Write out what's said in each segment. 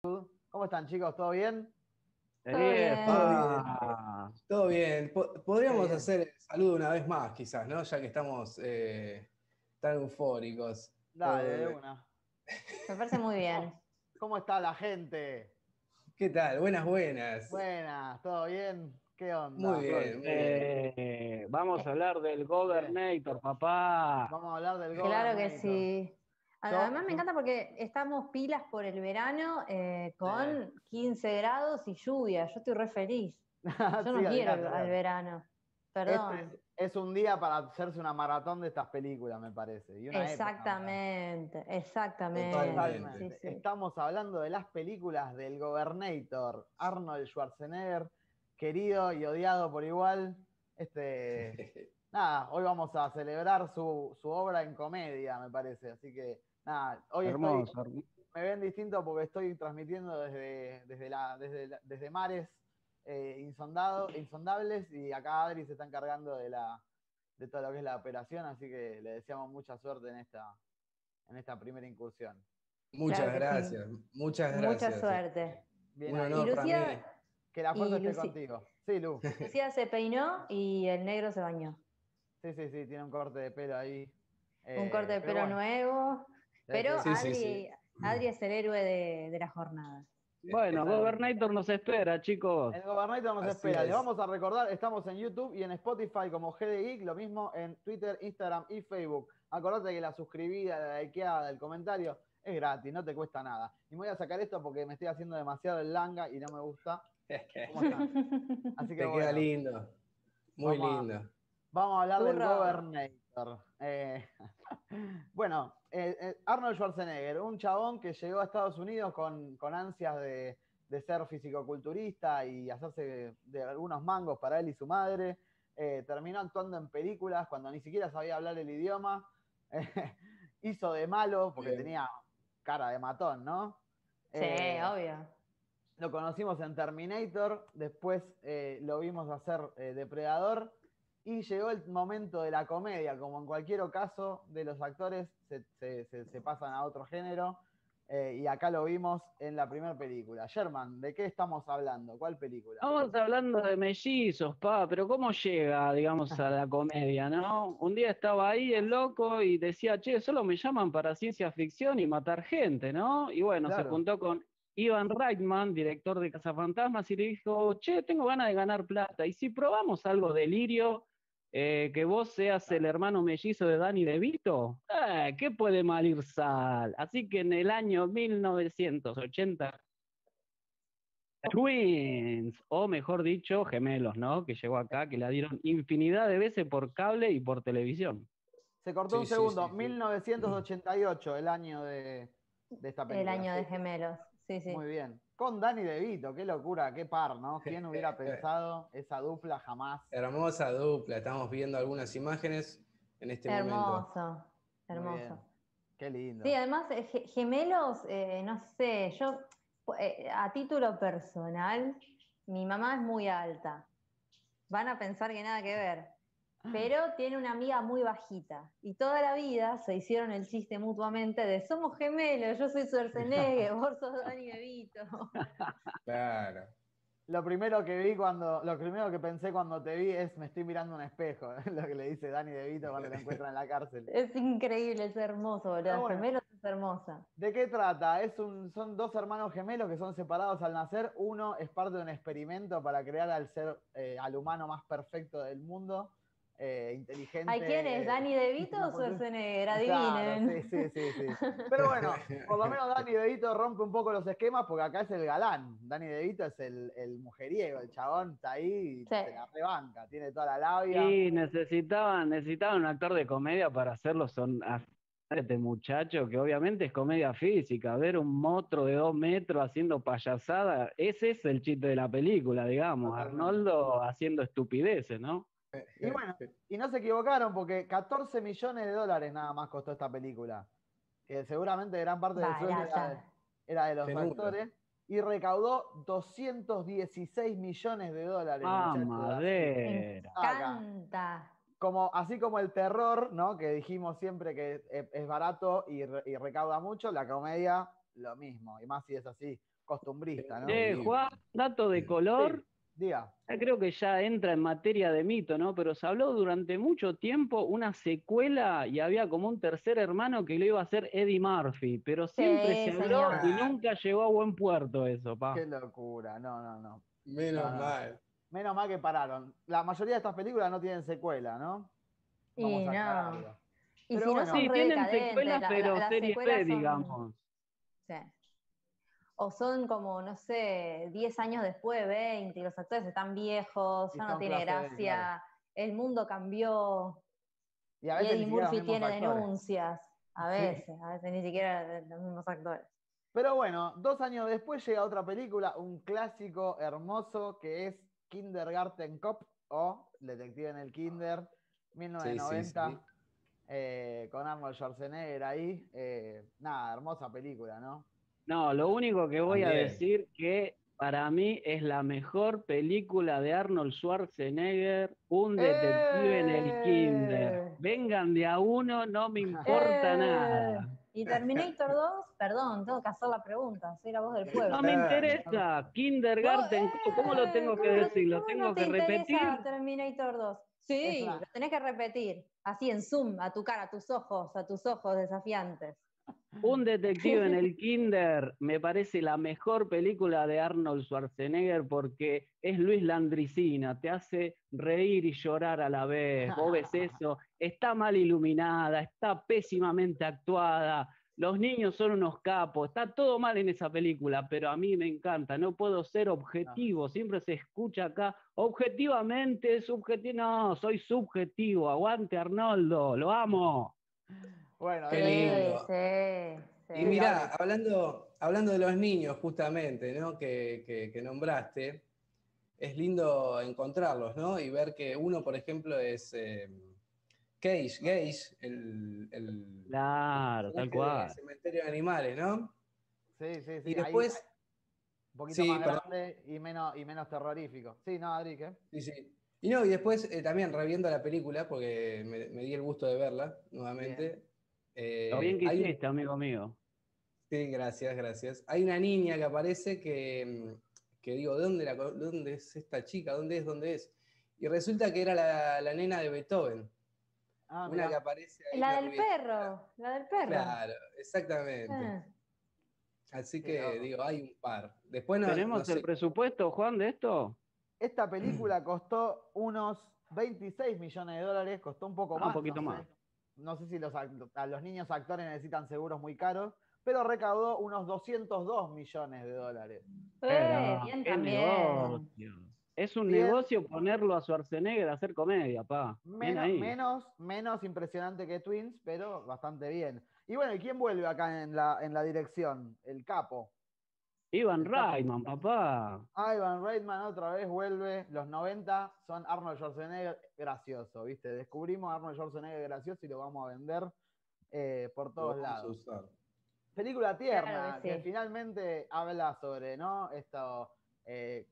¿Cómo están, chicos? ¿Todo bien? Todo bien. Ah, todo bien. Po- Podríamos hacer el saludo una vez más, quizás, ¿no? Ya que estamos eh, tan eufóricos. Dale, Eh, de una. Me parece muy bien. ¿Cómo está la gente? ¿Qué tal? Buenas, buenas. Buenas, ¿todo bien? ¿Qué onda? Muy bien, muy bien. Eh, vamos a hablar del Governator, papá. Vamos a hablar del Claro que Governator. sí. Además me encanta porque estamos pilas por el verano eh, con 15 grados y lluvia. Yo estoy re feliz. Yo no Sí, quiero al verano. Perdón. Este es, es un día para hacerse una maratón de estas películas, me parece. y una época, exactamente, exactamente. Sí, sí. Estamos hablando de las películas del Governator, Arnold Schwarzenegger, querido y odiado por igual. Este, nada, hoy vamos a celebrar su, su obra en comedia, me parece. Así que, nada, hoy estoy, Hermoso. me ven distinto porque estoy transmitiendo desde, desde, la, desde, la- desde mares eh, insondado- insondables y acá Adri se está encargando de, la, de todo lo que es la operación, así que le deseamos mucha suerte en esta, en esta primera incursión. Muchas Claro que sí. gracias. Muchas gracias. Mucha suerte. Bien Un honor Y para mí. Lucía, Que la fuerza esté Lucy- contigo. Sí, Lu. Lucía se peinó y el negro se bañó. Sí, sí, sí, tiene un corte de pelo ahí. Un Eh, corte de pelo bueno, nuevo. Pero sí, Sí, sí, Adri, sí. Adri es el héroe de, de la jornada. Bueno, Governator nos espera, chicos. El Gobernator nos Así espera. es. Le vamos a recordar, estamos en YouTube y en Spotify como GD Geek, lo mismo en Twitter, Instagram y Facebook. Acordate que la suscribida, la likeada, el comentario es gratis, no te cuesta nada. Y me voy a sacar esto porque me estoy haciendo demasiado el langa y no me gusta. ¿Cómo están? Así que Te bueno, queda lindo. Muy Vamos a- lindo. Vamos a hablar del Burro. Governator. Eh, bueno, eh, eh, Arnold Schwarzenegger, un chabón que llegó a Estados Unidos con, con ansias de, de ser fisicoculturista y hacerse de, algunos mangos para él y su madre. Eh, terminó actuando en películas cuando ni siquiera sabía hablar el idioma. Eh, hizo de malo porque Bien. tenía cara de matón, ¿no? Sí, obvio. lo conocimos en Terminator, después eh, lo vimos hacer eh, Depredador y llegó el momento de la comedia, como en cualquier caso de los actores se, se- se- se pasan a otro género eh, y acá lo vimos en la primera película. Sherman, ¿de qué estamos hablando? ¿Cuál película? Estamos hablando de mellizos, pa, pero ¿cómo llega, digamos, a la comedia, no? Un día estaba ahí el loco y decía, che, solo me llaman para ciencia ficción y matar gente, ¿no? Y bueno, se juntó con Ivan Reitman, director de Cazafantasmas, y le dijo, che, tengo ganas de ganar plata. Y si probamos algo delirio, eh, que vos seas el hermano mellizo de Danny DeVito, eh, ¿qué puede mal ir sal? Así que en el año 1980 Twins, o mejor dicho, gemelos, ¿no? Que llegó acá, que la dieron infinidad de veces por cable y por televisión. Se cortó Sí, un segundo, sí, sí. 1988, el año de, de esta película. El año de gemelos. Sí, sí. Muy bien. Con Danny DeVito, qué locura, qué par, ¿no? ¿Quién hubiera pensado esa dupla jamás? Hermosa dupla. Estamos viendo algunas imágenes en este momento. Hermoso, Muy hermoso. bien. Qué lindo. Sí, además, eh, ge- gemelos, eh, no sé, yo eh, a título personal, mi mamá es muy alta. Van a pensar que nada que ver. Pero tiene una amiga muy bajita. Y toda la vida se hicieron el chiste mutuamente de somos gemelos, yo soy Schwarzenegger, vos sos Dani DeVito. Claro. Lo primero que vi cuando, lo primero que pensé cuando te vi es me estoy mirando un espejo, lo que le dice Dani DeVito cuando lo encuentran en la cárcel. Es increíble, es hermoso, boludo. Bueno. Gemelos es hermosa. ¿De qué trata? Es un, son dos hermanos gemelos que son separados al nacer. Uno es parte de un experimento para crear al ser, eh, al humano más perfecto del mundo, eh, inteligente. ¿Hay quién es? ¿Dani DeVito o Schwarzenegger? Claro, Adivinen. sí, sí, sí, sí. Pero bueno, por lo menos Dani DeVito rompe un poco los esquemas porque acá es el galán. Dani DeVito es el, el mujeriego, el chabón está ahí y Sí. se la rebanca, tiene toda la labia. Y necesitaban, necesitaban un actor de comedia para hacerlo son a este muchacho, que obviamente es comedia física, ver un monstruo de dos metros haciendo payasada, ese es el chiste de la película, digamos. Arnoldo haciendo estupideces, ¿no? Y bueno, y no se equivocaron porque 14 millones de dólares nada más costó esta película. Que seguramente gran parte del sueldo era era de los actores. Y recaudó 216 millones de dólares. Ah, muchachos. madera. Canta. Como, así como el terror, ¿no? Que dijimos siempre que es, es barato y, re- y recauda mucho, la comedia lo mismo. Y más si es así. costumbrista, ¿no? Eh, Juan, dato de color. Diga. Creo que ya entra en materia de mito, ¿no? Pero se habló durante mucho tiempo una secuela y había como un tercer hermano que lo iba a hacer Eddie Murphy, pero siempre se habló y nunca llegó a buen puerto eso, pa. Qué locura, no, no, no. Menos mal. Menos mal que pararon. La mayoría de estas películas no tienen secuela, ¿no? Vamos y no. Y pero si bueno, no sí, tienen secuelas, pero serie B, digamos. Sí o son como, no sé, 10 años después, 20, y los actores están viejos, ya no tiene gracia, el mundo cambió, y, a Eddie Murphy tiene denuncias, a veces, a veces ni siquiera los mismos actores. Pero bueno, dos años después llega otra película, un clásico hermoso que es Kindergarten Cop o Detective en el Kinder, 1990, eh, con Arnold Schwarzenegger ahí. Eh, nada, hermosa película, ¿no? No, lo único que voy a decir que para mí es la mejor película de Arnold Schwarzenegger, un detective en el kinder. ¡Eh! Vengan de a uno, no me importa ¡Eh! nada. ¿Y Terminator 2? Perdón, tengo que hacer la pregunta, soy la voz del pueblo. No me interesa, Kindergarten, ¿cómo lo tengo que decir? ¿Lo tengo que repetir? Terminator 2. Sí, lo tenés que repetir, así en zoom, a tu cara, a tus ojos, a tus ojos desafiantes. Un detective en el Kinder me parece la mejor película de Arnold Schwarzenegger porque es Luis Landricina, te hace reír y llorar a la vez. Vos ves eso, está mal iluminada, está pésimamente actuada. Los niños son unos capos, está todo mal en esa película, pero a mí me encanta, no puedo ser objetivo, siempre se escucha acá, objetivamente, subjetivo, no, soy subjetivo, aguante Arnoldo, lo amo. Bueno, Qué Y mira, hablando, hablando de los niños, justamente, ¿no? Que, nombraste, es lindo encontrarlos, ¿no? Y ver que uno, por ejemplo, es eh, Cage, Gage, el, Claro, tal cual. cementerio de animales, ¿no? Sí, sí, sí. Y después. un poquito más grande y menos, y menos terrorífico. Sí, no, Adri, ¿qué? Sí, sí. Y no, y después eh, también reviendo la película, porque me, di el gusto de verla nuevamente. Eh, Lo bien que hiciste, amigo mío. Sí, gracias, gracias. Hay una niña que aparece que, mm, que digo, ¿de dónde, la, ¿dónde es esta chica? ¿Dónde es? ¿Dónde es? Y resulta que era la, nena de Beethoven. Ah, una que aparece ahí. La del perro, la del perro. Claro, exactamente. Ah. Así que digo, hay un par. Después ¿Tenemos el presupuesto, Juan, de esto? Esta película costó unos 26 millones de dólares, costó un poco ah, más. Un poquito más no sé si los, a los niños actores necesitan seguros muy caros, pero recaudó unos 202 millones de dólares. Eh, bien también. Es un negocio ponerlo a Schwarzenegger a hacer comedia, pa. Menos, menos, impresionante que Twins, pero bastante bien. Y bueno, ¿y quién vuelve acá en la, en la dirección? El capo. Ivan Reitman, papá. Ah, Ivan Reitman otra vez vuelve. Los 90 son Arnold Schwarzenegger gracioso, ¿viste? Descubrimos a Arnold Schwarzenegger gracioso y lo vamos a vender eh, por todos lados. Película tierna, que, finalmente habla sobre, ¿no? Esto, eh,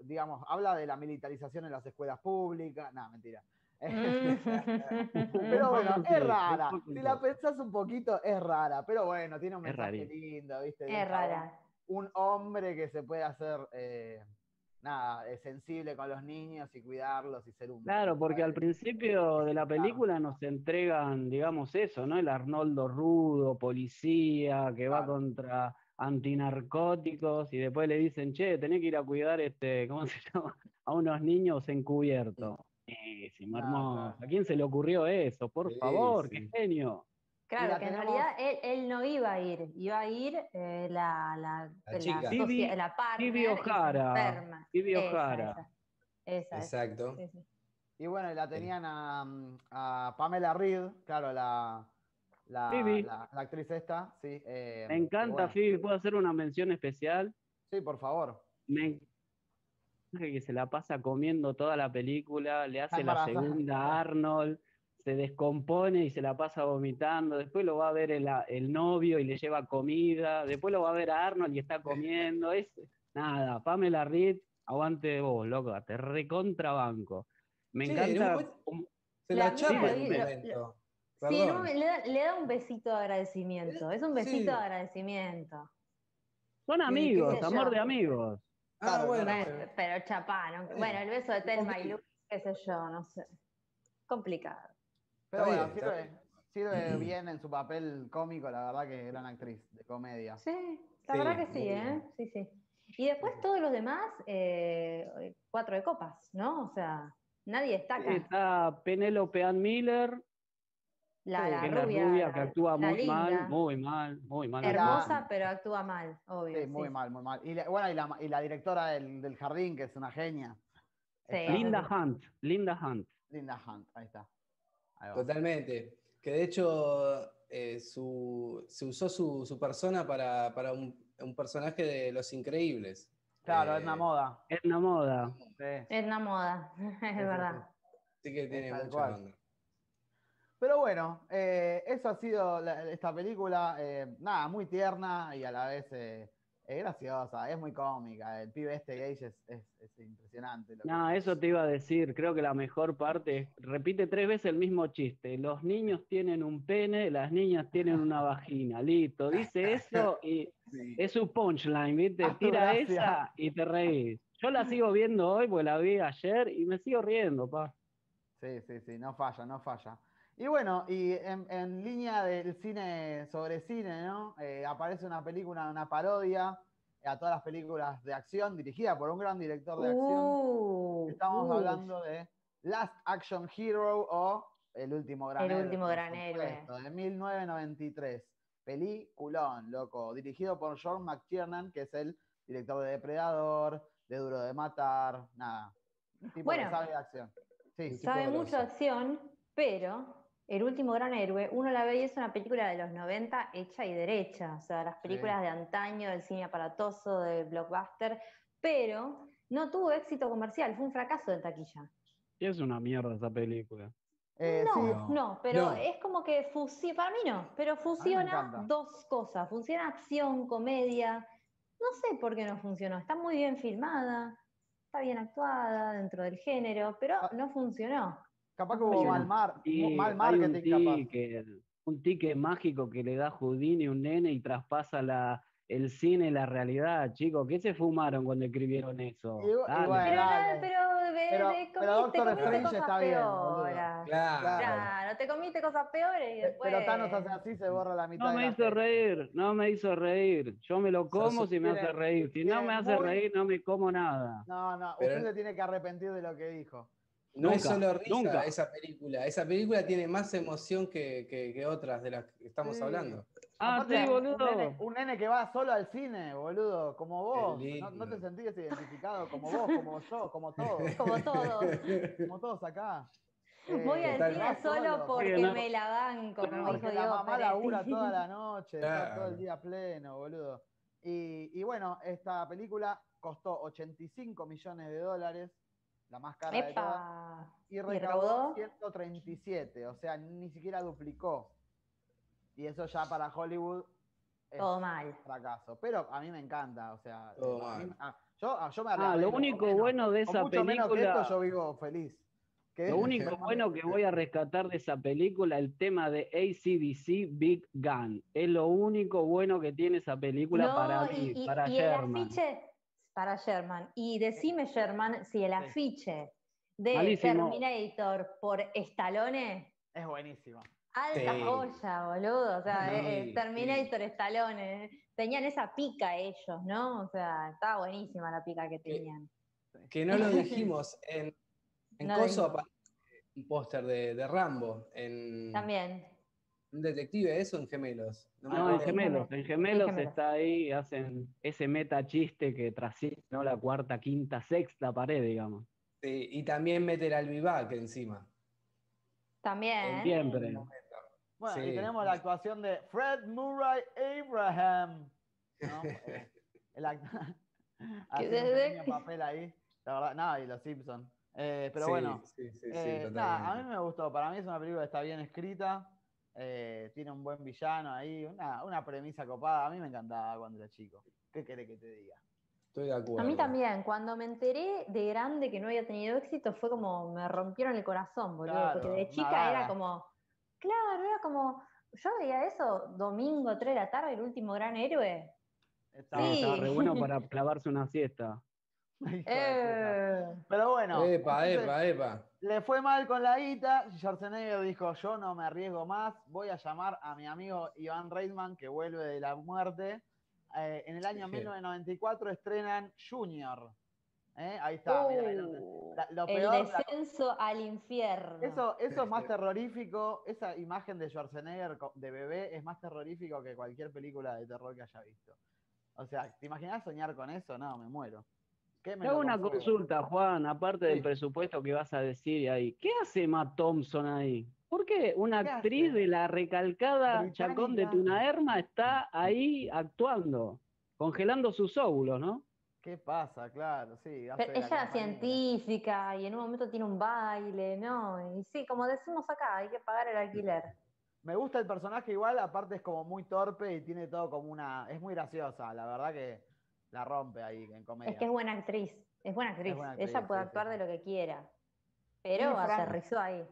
digamos, habla de la militarización en las escuelas públicas. No, mentira. pero bueno, es rara. Si la pensás un poquito, es rara. Pero bueno, tiene un mensaje lindo, ¿viste? Es rara. Un hombre que se puede hacer, eh, nada, sensible con los niños y cuidarlos y ser un. Claro, porque al principio de la película nos entregan, digamos, eso, ¿no? El Arnoldo rudo, policía, que va contra antinarcóticos y después le dicen, che, tenés que ir a cuidar este, ¿cómo se llama? A unos niños encubiertos. Buenísimo, hermoso. ¿A quién se le ocurrió eso? Por favor, qué genio. Claro, que en realidad él, no iba a ir, iba a ir eh, la, la, la, chica. la, la partner Ojara. Ojara. Esa, Exacto. Y bueno, la tenían a, a, Pamela Reed, claro, la, la, la, actriz esta, sí. Eh, Me encanta, Phoebe, ¿puedo hacer una mención especial? Sí, por favor. Me que se la pasa comiendo toda la película, le hace la segunda a Arnold, se descompone y se la pasa vomitando, después lo va a ver el, el, novio y le lleva comida, después lo va a ver a Arnold y está comiendo, es nada, Pamela Reed, aguante vos, loco, te recontrabanco. Me encanta. se la, chapa en un momento. Sí, le, da, un besito de agradecimiento, es un besito de agradecimiento. Son amigos, amor de amigos. Ah, bueno. Pero chapá, Bueno, el beso de Telma y Luke, qué sé yo, no sé. Complicado. Pero bueno, sirve, bien en su papel cómico, la verdad que gran actriz de comedia. Sí, la verdad que sí, ¿eh? Sí, sí. Y después todos los demás, eh, cuatro de copas, ¿no? O sea, nadie destaca. Está Penélope Ann Miller. La, la, rubia, que actúa muy mal, muy mal, muy mal. Hermosa, pero actúa mal, obvio. Sí, muy mal, muy mal. Y bueno, y la, y la directora del, del, jardín, que es una genia. Linda Hunt, Linda Hunt. Linda Hunt, ahí está. Totalmente. Que de hecho eh, su, se usó su, su persona para, para un, un personaje de Los Increíbles. Claro, es una moda. Es una moda. Es una moda, es verdad. Sí que tiene mucha onda. Pero bueno, eh, eso ha sido esta película, eh, nada, muy tierna y a la vez eh, es graciosa, es muy cómica. El pibe este Gage es, es, impresionante. No, eso te iba a decir. Creo que la mejor parte es, repite tres veces el mismo chiste. Los niños tienen un pene, las niñas tienen una vagina. Listo, dice eso y es su punchline, ¿viste? Tira esa y te reís. Yo la sigo viendo hoy porque la vi ayer y me sigo riendo, pa. Sí, sí, sí, no falla, no falla. Y bueno, y en, línea del cine sobre cine, ¿no? Eh, aparece una película, una parodia a todas las películas de acción, dirigida por un gran director de acción. Uh, Estamos hablando de Last Action Hero o El último gran héroe. El último gran héroe. De 1993. Peliculón, loco. Dirigido por John McTiernan, que es el director de Depredador, de Duro de Matar, nada. bueno, sabe de acción. Sí, sabe mucho de acción, pero el último gran héroe, uno la ve y es una película de los 90 hecha y derecha, o sea, las películas de antaño, del cine aparatoso, del blockbuster, pero no tuvo éxito comercial, fue un fracaso de taquilla. Y es una mierda esa película. Eh, no, no, pero es como que fusiona, para mí no, pero fusiona dos cosas, funciona acción, comedia, no sé por qué no funcionó, está muy bien filmada, está bien actuada dentro del género, pero ah. no funcionó. Capaz que hubo mal, mar, mal marketing, un un ticket mágico que le da Houdini un nene y traspasa la, el cine y la realidad, chicos. ¿Qué se fumaron cuando escribieron eso? pero, pero, pero, Doctor Strange está bien. Claro. claro. te comiste cosas peores y después. Pero Thanos hace así, se borra la mitad. No me hizo reír, no me hizo reír. Yo me lo como si me hace reír. Si no me hace reír, no me como nada. No, no, usted se tiene que arrepentir de lo que dijo. No es solo risa esa película. Esa película tiene más emoción que, otras de las que estamos hablando. Ah, sí, boludo. Un nene, que va solo al cine, boludo, como vos. No, te sentís identificado como vos, como yo, como todos. Como todos. como todos acá. Voy al eh, cine solo porque me la banco, como porque la mamá labura toda la noche, todo el día pleno, boludo. Y, y bueno, esta película costó 85 millones de dólares la más cara de todas. Y recaudó 137, o sea, ni siquiera duplicó. Y eso ya para Hollywood es Todo mal. fracaso. Pero a mí me encanta, o sea, ah, yo, yo, me Ah, lo único bueno de esa película. yo vivo feliz. Lo único bueno que voy a rescatar de esa película, el tema de ACDC Big Gun. Es lo único bueno que tiene esa película para mí, para Sherman para Sherman. Y decime, Sherman, si el afiche de Terminator por Stallone. Es buenísimo. Alta joya, boludo. O sea, eh, Terminator, Stallone. Tenían esa pica ellos, ¿no? O sea, estaba buenísima la pica que tenían. Que, no lo dijimos. En, en Coso un póster de, de, Rambo. En... También. Un detective, eso en Gemelos. No, en gemelos, en gemelos, está ahí, hacen ese meta chiste que trasciende ¿no? la cuarta, quinta, sexta pared, digamos. Sí, y también mete el albivac encima. También. Siempre. Bueno, y tenemos la actuación de Fred Murray Abraham. ¿no? el actor. Hace un papel ahí. La verdad, nada, y los Simpsons. Eh, pero bueno, sí, sí, eh, nada, a mí me gustó. Para mí es una película que está bien escrita. Eh, tiene un buen villano ahí, una, premisa copada. A mí me encantaba cuando era chico. ¿Qué querés que te diga? Estoy de acuerdo. A mí también, cuando me enteré de grande que no había tenido éxito, fue como me rompieron el corazón, boludo. porque de chica era como, claro, era como, yo veía eso domingo, 3 de la tarde, el último gran héroe. Estaba, re bueno para clavarse una siesta. Eh. Pero bueno. Epa, epa, epa. Le fue mal con la guita. Schwarzenegger dijo: Yo no me arriesgo más. Voy a llamar a mi amigo Iván Reitman, que vuelve de la muerte. Eh, en el año 1994 estrenan Junior. ¿Eh? Ahí está. Uh, el descenso al infierno. Eso, eso es más terrorífico. Esa imagen de Schwarzenegger de bebé es más terrorífico que cualquier película de terror que haya visto. O sea, ¿te imaginas soñar con eso? No, me muero. Me hago una consulta, Juan, aparte del presupuesto que vas a decir ahí. ¿Qué hace Matt Thompson ahí? ¿Por qué una actriz de la recalcada Chacón de Tunaerma está ahí actuando, congelando sus óvulos, ¿no? ¿Qué pasa? Claro, sí. Pero ella es científica y en un momento tiene un baile, ¿no? Y sí, como decimos acá, hay que pagar el alquiler. Me gusta el personaje igual, aparte es como muy torpe y tiene todo como una... Es muy graciosa, la verdad que la rompe ahí en comedia. Es que es buena actriz, es buena actriz. Ella puede actuar de lo que quiera, pero aterrizó ahí.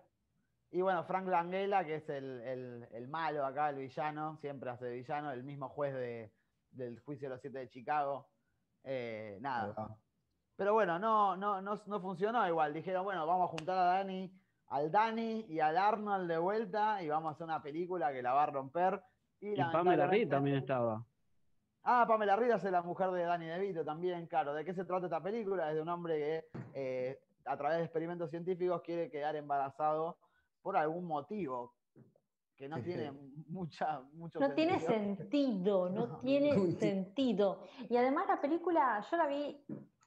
Y bueno, Frank Langella, que es el, malo acá, el villano, siempre hace de villano, el mismo juez del juicio de los siete de Chicago. Eh, nada. Pero bueno, no, no, no, no funcionó igual. Dijeron, bueno, vamos a juntar a Dani al Dani y al Arnold de vuelta y vamos a hacer una película que la va a romper. Y, Pamela Reed también estaba. Ah, Pamela Reed es la mujer de Danny DeVito también, claro. ¿De qué se trata esta película? Es de un hombre que eh, a través de experimentos científicos quiere quedar embarazado por algún motivo que no tiene mucha, mucho No tiene sentido, no, tiene sentido. Y además la película, yo la vi,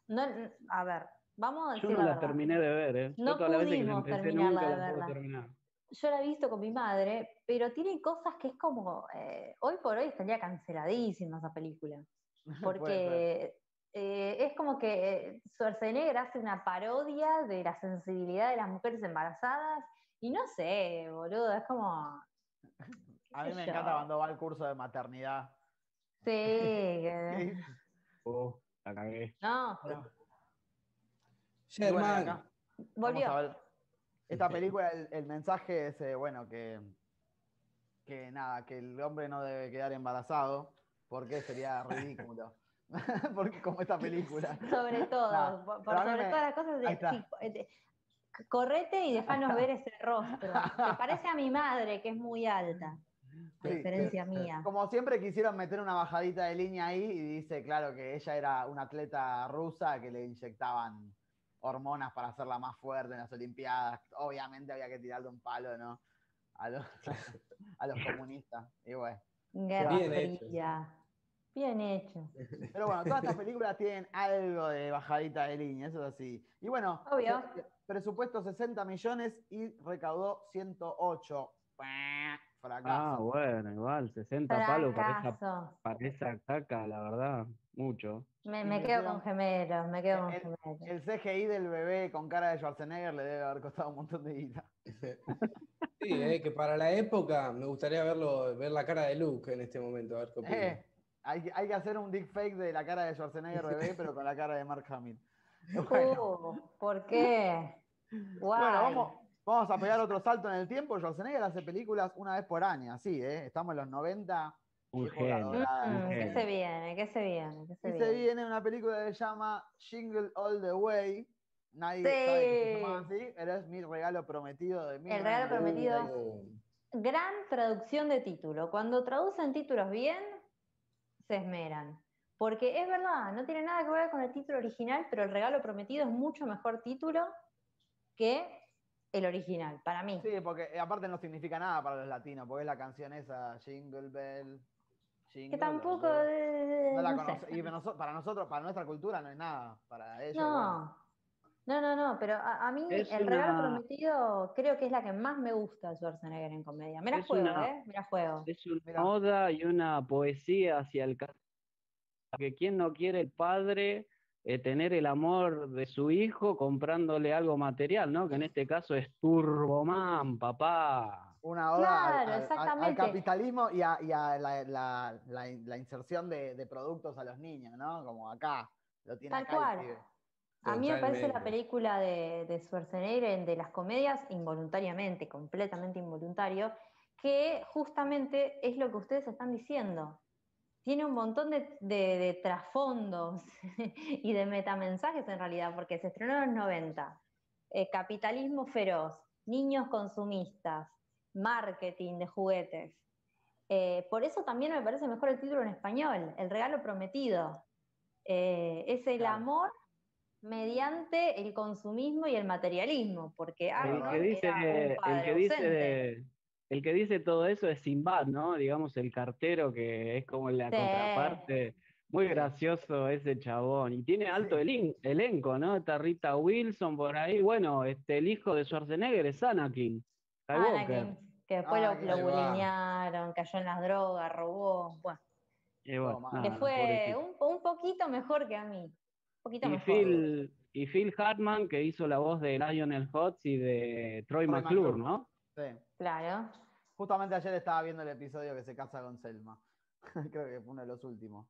no, a ver, Vamos a decir Yo no la, terminé de ver, ¿eh? No pudimos terminarla de verla. Yo la he visto con mi madre, pero tiene cosas que es como, eh, hoy por hoy estaría canceladísima esa película. Porque eh, es como que eh, Schwarzenegger hace una parodia de la sensibilidad de las mujeres embarazadas y no sé, boludo, es como... A mí me encanta cuando va al curso de maternidad. Sí. oh, la cagué. No. Sherman. Volvió. Esta película, el, mensaje es, eh, bueno, que, que nada, que el hombre no debe quedar embarazado, porque sería ridículo. porque como esta película. Sobre todo, por, sobre todas las cosas de, eh, correte y dejanos ver ese rostro. Te parece a mi madre, que es muy alta. diferencia mía. Como siempre quisieron meter una bajadita de línea ahí y dice, claro, que ella era una atleta rusa que le inyectaban hormonas para hacerla más fuerte en las Olimpiadas. Obviamente había que tirarle un palo, ¿no? A los, a los comunistas. Y bueno. Bien hecho. Bien hecho. Pero bueno, todas estas películas tienen algo de bajadita de línea, eso es así. Y bueno, presupuesto 60 millones y recaudó 108. Fracaso. Ah, bueno, igual, 60 palos para esa, para esa caca, la verdad, mucho. Me, quedo con gemelos, me quedo con gemelos. El CGI del bebé con cara de Schwarzenegger le debe haber costado un montón de guita. Sí, eh, que para la época me gustaría verlo, ver la cara de Luke en este momento, a ver qué eh, hay, que hacer un fake de la cara de Schwarzenegger bebé, pero con la cara de Mark Hamill. Uh, ¿Por qué? Bueno, vamos, vamos a pegar otro salto en el tiempo. Schwarzenegger hace películas una vez por año, así, ¿eh? Estamos en los 90 un genio. Mm, ¿Qué se viene? ¿Qué se viene? ¿Qué se, viene? se viene una película que se llama Jingle All the Way. Nadie sabe que se llama así, pero es mi regalo prometido de mí. El regalo prometido. Gran traducción de título. Cuando traducen títulos bien, se esmeran. Porque es verdad, no tiene nada que ver con el título original, pero el regalo prometido es mucho mejor título que el original, para mí. Sí, porque aparte no significa nada para los latinos, porque es la canción esa, Jingle Bell que tampoco. Y para nosotros, para nuestra cultura, no es nada. Para ellos. No. No, no, no, pero a, mí el regalo prometido creo que es la que más me gusta de Schwarzenegger en comedia. Me la juego, ¿eh? Me la juego. Es una moda y una poesía hacia el que quien no quiere el padre eh, tener el amor de su hijo comprándole algo material, ¿no? Que en este caso es Turboman, papá una oda al, capitalismo y a, la, inserción de, productos a los niños, ¿no? Como acá, lo tiene Tal cual. A mí me parece la película de, de Schwarzenegger de las comedias involuntariamente, completamente involuntario, que justamente es lo que ustedes están diciendo. Tiene un montón de, trasfondos y de metamensajes en realidad, porque se estrenó en los 90. Eh, capitalismo feroz, niños consumistas, marketing de juguetes. Eh, por eso también me parece mejor el título en español, El regalo prometido. Eh, es el amor mediante el consumismo y el materialismo, porque el que dice, el que dice el que dice todo eso es Simbad, ¿no? Digamos, el cartero que es como la contraparte. Muy gracioso ese chabón. Y tiene alto elenco, ¿no? Está Rita Wilson por ahí. Bueno, este, el hijo de Schwarzenegger es Anakin. Anakin, que después lo, lo cayó en las drogas, robó. Bueno. que fue un, poquito mejor que a mí. Un poquito y mejor. Phil, y Phil Hartman, que hizo la voz de Lionel Hutz y de Troy, McClure, ¿no? Sí. Claro. Justamente ayer estaba viendo el episodio que se casa con Selma. Creo que fue uno de los últimos.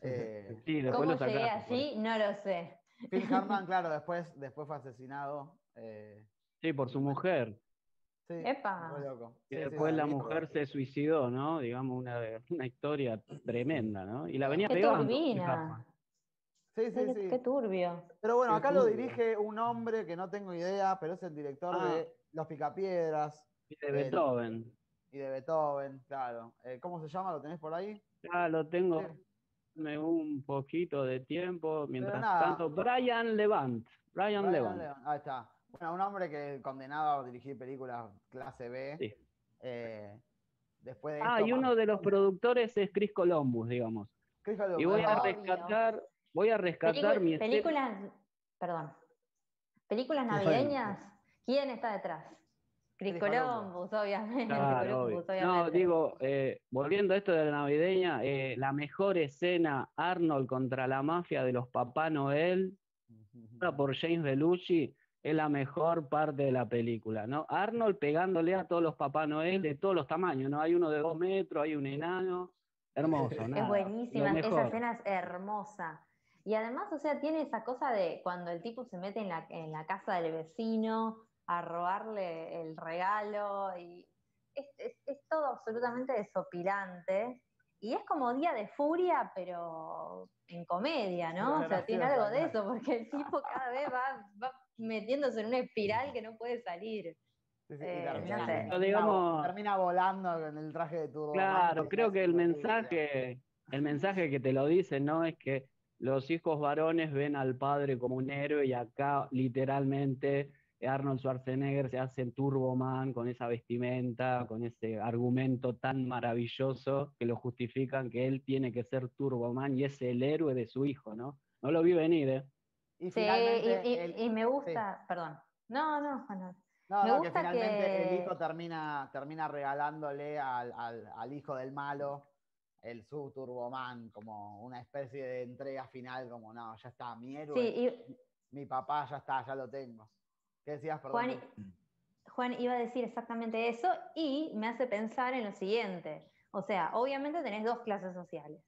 Eh, ¿Cómo llegué así? No lo sé. Phil Hartman, claro, después, después fue asesinado. Eh, sí, por su mujer. Sí, Epa. Loco. Y después la mujer se suicidó, ¿no? Digamos, una, una historia tremenda, ¿no? Y la venía Qué pegando. Turbina. Sí, sí, sí. Qué turbio. Pero bueno, acá lo dirige un hombre que no tengo idea, pero es el director de ah. Los Picapiedras. Y de Beethoven. Y de Beethoven, claro. Eh, ¿Cómo se llama? ¿Lo tenés por ahí? Ya lo tengo. Un poquito de tiempo. Mientras tanto, Brian Levant. Brian, Levant. Ahí está. Bueno, un hombre que condenado a dirigir películas clase B. Sí. Eh, después de ah, y uno de los productores es Chris Columbus, digamos. Chris Columbus. Y voy a rescatar, voy a rescatar mi películas, perdón, películas navideñas. ¿Quién está detrás? Chris Columbus, obviamente. No, digo, eh, volviendo a esto de la navideña, eh, la mejor escena, Arnold contra la mafia de los Papá Noel, por James Belushi, es la mejor parte de la película, ¿no? Arnold pegándole a todos los Papá Noel de todos los tamaños, ¿no? Hay uno de dos metros, hay un enano, hermoso, Es buenísima, esa escena es hermosa. Y además, o sea, tiene esa cosa de cuando el tipo se mete en la, en la casa del vecino, a robarle el regalo y es, todo absolutamente desopilante. Y es como día de furia, pero en comedia, ¿no? o sea, tiene algo de eso, porque el tipo cada vez va, metiéndose en una espiral que no puede salir. termina, volando en el traje de turbo. Claro, creo que el mensaje, el mensaje que te lo dice, ¿no? Es que los hijos varones ven al padre como un héroe y acá literalmente Arnold Schwarzenegger se hace Turboman con esa vestimenta, con ese argumento tan maravilloso que lo justifican que él tiene que ser Turboman y es el héroe de su hijo, ¿no? No lo vi venir, ¿eh? Y sí, y, me gusta, perdón. No, no, no. No, me gusta que finalmente el hijo termina, termina regalándole al, hijo del malo el su Turboman como una especie de entrega final, como no, ya está, mi héroe, mi papá ya está, ya lo tengo. ¿Qué decías, perdón? Juan, iba a decir exactamente eso y me hace pensar en lo siguiente. O sea, obviamente tenés dos clases sociales.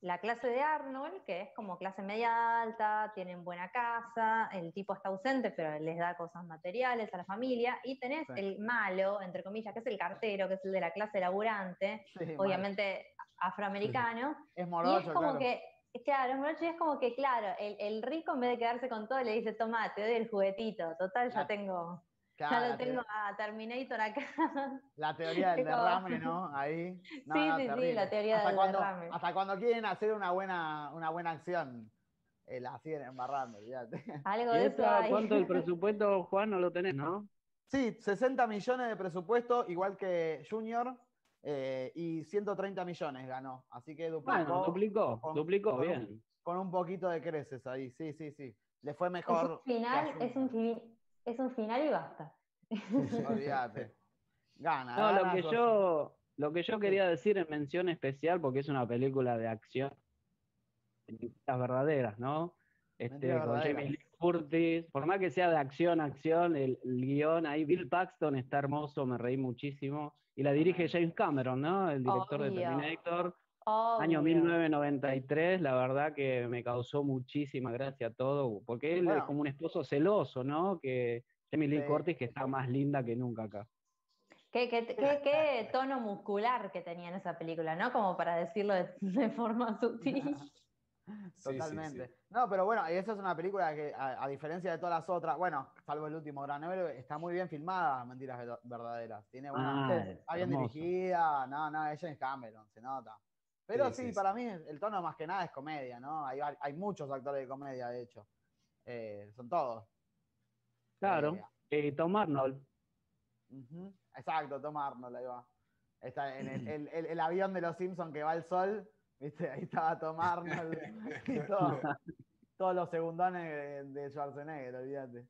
La clase de Arnold, que es como clase media alta, tienen buena casa, el tipo está ausente, pero les da cosas materiales a la familia. Y tenés el malo, entre comillas, que es el cartero, que es el de la clase laburante, obviamente afroamericano. Es morocho, y es como que Claro, es como que, claro, el, rico en vez de quedarse con todo le dice, toma, te doy el juguetito, total, ya tengo, ya lo tengo a Terminator acá. La teoría del derrame, ¿no? Ahí. sí, sí, sí, la teoría del derrame. Hasta cuando quieren hacer una buena, una buena acción, eh, la siguen embarrando, fíjate. Algo de eso ¿Cuánto el presupuesto, Juan, no lo tenés, no? Sí, 60 millones de presupuesto, igual que Junior, eh, y 130 millones ganó. Así que duplicó. Bueno, duplicó, duplicó, bien. con un poquito de creces ahí, sí, sí, sí. Le fue mejor. Es un final, es un, es un final y basta. Olvídate. Gana. No, lo que yo, lo que yo quería decir en mención especial, porque es una película de acción, las verdaderas, ¿no? Este, con Jamie Lee Curtis, por más que sea de acción, acción, el, el guion ahí, Bill Paxton está hermoso, me reí muchísimo y la dirige James Cameron, ¿no? El director de Terminator. Año 1993, la verdad que me causó muchísima gracia todo, porque él es como un esposo celoso, ¿no? Que Jamie Lee Curtis que está más linda que nunca acá. Qué, tono muscular que tenía en esa película, ¿no? Como para decirlo de, forma sutil. Totalmente. No, pero bueno, esa es una película que, a, diferencia de todas las otras, bueno, salvo el último Gran Héroe, está muy bien filmada, Mentiras Verdaderas. Tiene una. Ah, está bien dirigida, no, no, ella es Cameron, se nota. Pero sí, para mí el tono más que nada es comedia, ¿no? Hay, hay muchos actores de comedia, de hecho. Eh, son todos. Claro. Eh, Tom Arnold. Exacto, Tom Arnold, ahí va. Está en el, avión de los Simpsons que va al sol, ¿viste? Ahí estaba Tom Arnold y todos los segundones de Schwarzenegger, olvídate.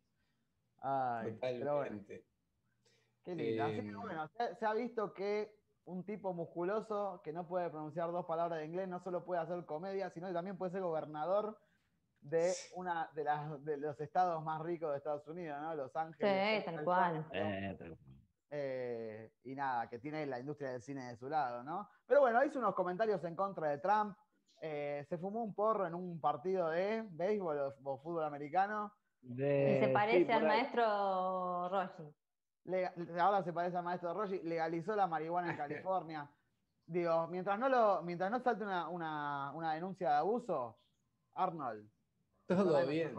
Ay, pero bueno. Qué lindo. Así que eh, bueno, se, ha visto que un tipo musculoso que no puede pronunciar dos palabras de inglés no solo puede hacer comedia, sino que también puede ser gobernador de una de, las, de los estados más ricos de Estados Unidos, ¿no? Los Ángeles. Sí, tal cual. Eh, y nada, que tiene la industria del cine de su lado, ¿no? Pero bueno, hizo unos comentarios en contra de Trump. Eh, se fumó un porro en un partido de béisbol o, fútbol americano. se parece al maestro Roshi. ahora se parece al maestro Roshi. Legalizó la marihuana en California. Digo, mientras no, lo, mientras no salte una, una denuncia de abuso, Arnold, todo bien.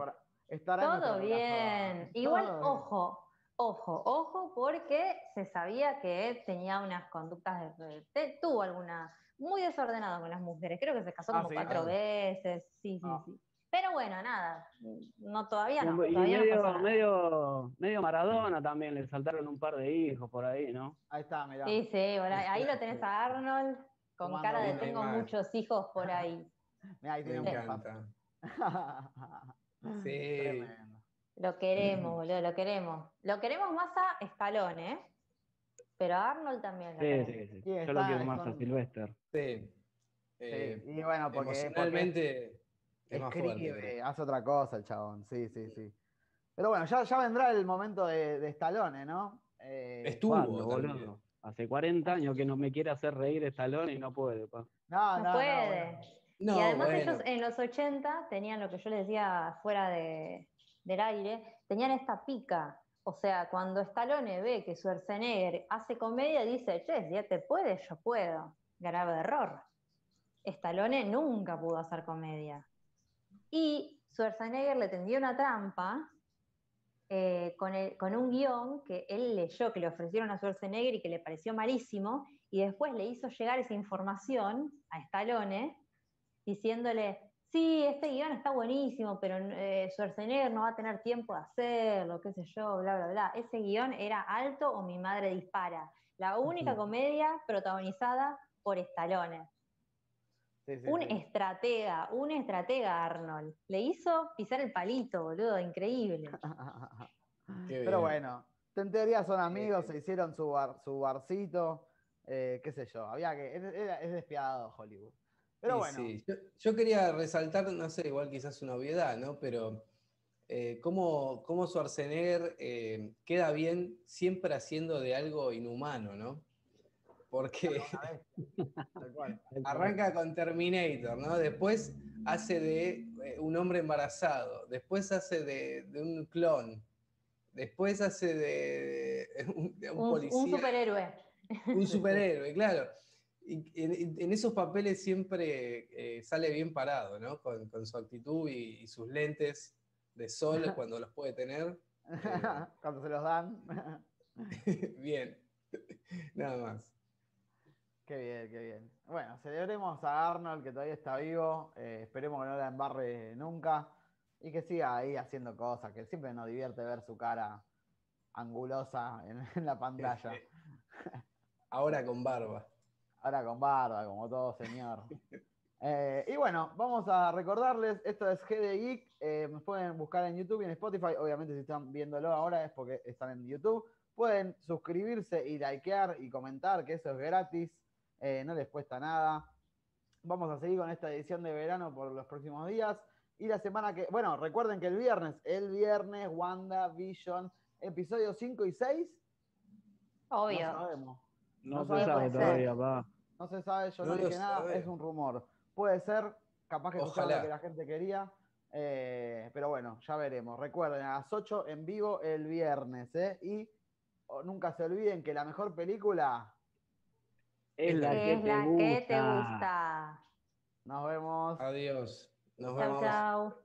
Todo bien. Igual, ojo, ojo, ojo, porque se sabía que tenía unas conductas, de, tuvo alguna, muy desordenado con las mujeres. Creo que se casó ah, como cuatro ah. veces. Sí, sí, ah. sí. Pero bueno, nada, no todavía no. Y medio, medio, medio Maradona también, le saltaron un par de hijos por ahí, ¿no? Ahí está, mirá. Sí, sí, ahí lo tenés a Arnold con cara de tengo muchos hijos por ahí. Mirá, ahí tiene un sí. Lo queremos, boludo, lo queremos. Lo queremos más a Escalón, ¿eh? Pero a Arnold también. sí, sí, sí, Yo lo quiero más a Sylvester. Sí. Eh, y bueno, porque. Emocionalmente. Escribe, hace otra cosa el chabón. Sí, sí, sí. Pero bueno, ya, ya vendrá el momento de, de Stallone, ¿no? Eh, Estuvo, boludo. Hace 40 años que no me quiere hacer reír Stallone y no puede. Pa. No, no, puede y además ellos en los 80 tenían lo que yo les decía fuera de, del aire, tenían esta pica. O sea, cuando Stallone ve que Schwarzenegger hace comedia, dice, che, ya te puedes, yo puedo. Grave error. Stallone nunca pudo hacer comedia. Y Schwarzenegger le tendió una trampa eh, con, con, un guion que él leyó, que le ofrecieron a Schwarzenegger y que le pareció malísimo, y después le hizo llegar esa información a Stallone diciéndole, sí, este guion está buenísimo, pero eh, Schwarzenegger no va a tener tiempo de hacerlo, qué sé yo, bla, bla, bla. Ese guion era alto o mi madre dispara. La única comedia protagonizada por Stallone. un estratega, un estratega Arnold. Le hizo pisar el palito, boludo, increíble. Pero bueno, en teoría son amigos, se hicieron su, su barcito, eh, qué sé yo. Había que. es despiadado Hollywood. Pero bueno. Yo, quería resaltar, no sé, igual quizás una obviedad, ¿no? Pero eh, cómo, cómo Schwarzenegger eh, queda bien siempre haciendo de algo inhumano, ¿no? Porque arranca con Terminator, ¿no? Después hace de eh, un hombre embarazado, después hace de, un clon, después hace de, un, policía. Un superhéroe. Un superhéroe, claro en, esos papeles siempre eh, sale bien parado, ¿no? Con, su actitud y, sus lentes de sol cuando los puede tener. cuando se los dan. bien, nada más. Qué bien, qué bien. Bueno, celebremos a Arnold que todavía está vivo. Eh, esperemos que no la embarre nunca. Y que siga ahí haciendo cosas, que siempre nos divierte ver su cara angulosa en la pantalla. Ahora con barba. Ahora con barba, como todo señor. Eh, y bueno, vamos a recordarles, esto es GD Geek, eh, nos pueden buscar en YouTube y en Spotify, obviamente si están viéndolo ahora es porque están en YouTube. Pueden suscribirse y likear y comentar, que eso es gratis, eh, no les cuesta nada. Vamos a seguir con esta edición de verano por los próximos días. Y la semana que, bueno, recuerden que el viernes, el viernes, Wanda Vision, episodios 5 y 6. Obvio. No sabemos. No, se sabe todavía, va. No se sabe, yo no, dije nada, es un rumor. Puede ser, capaz que no sea lo que la gente quería, eh, pero bueno, ya veremos. Recuerden, a las 8 en vivo el viernes, ¿eh? Y nunca se olviden que la mejor película es la, que, te que te gusta. Nos vemos. Adiós. Nos vemos. chao.